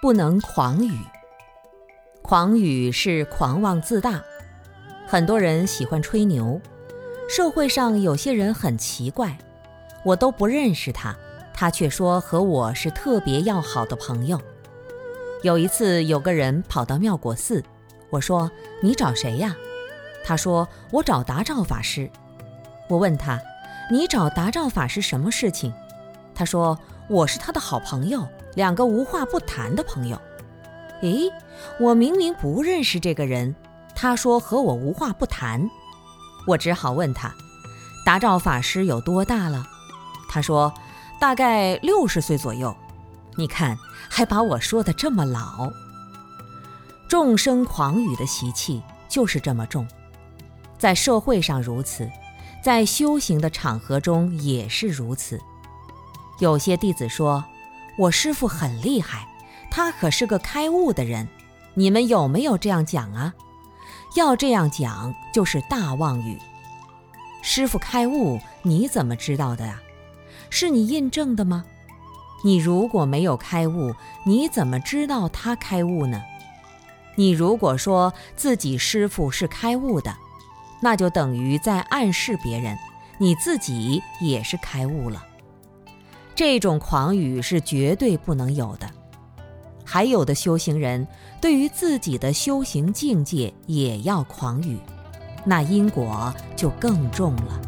不能狂语。狂语是狂妄自大，很多人喜欢吹牛。社会上有些人很奇怪，我都不认识他，他却说和我是特别要好的朋友。有一次，有个人跑到妙果寺，我说：“你找谁呀？”他说：“我找达照法师。”我问他：“你找达照法师什么事情？”他说：“我是他的好朋友，两个无话不谈的朋友。”诶，我明明不认识这个人，他说和我无话不谈，我只好问他：“达照法师有多大了？”他说：“大概六十岁左右。”你看，还把我说的这么老。众生狂语的习气就是这么重，在社会上如此，在修行的场合中也是如此。有些弟子说：“我师父很厉害，他可是个开悟的人。”你们有没有这样讲啊？要这样讲就是大妄语。师父开悟，你怎么知道的呀？是你印证的吗？你如果没有开悟，你怎么知道他开悟呢？你如果说自己师父是开悟的，那就等于在暗示别人，你自己也是开悟了。这种狂语是绝对不能有的。还有的修行人对于自己的修行境界也要狂语，那因果就更重了。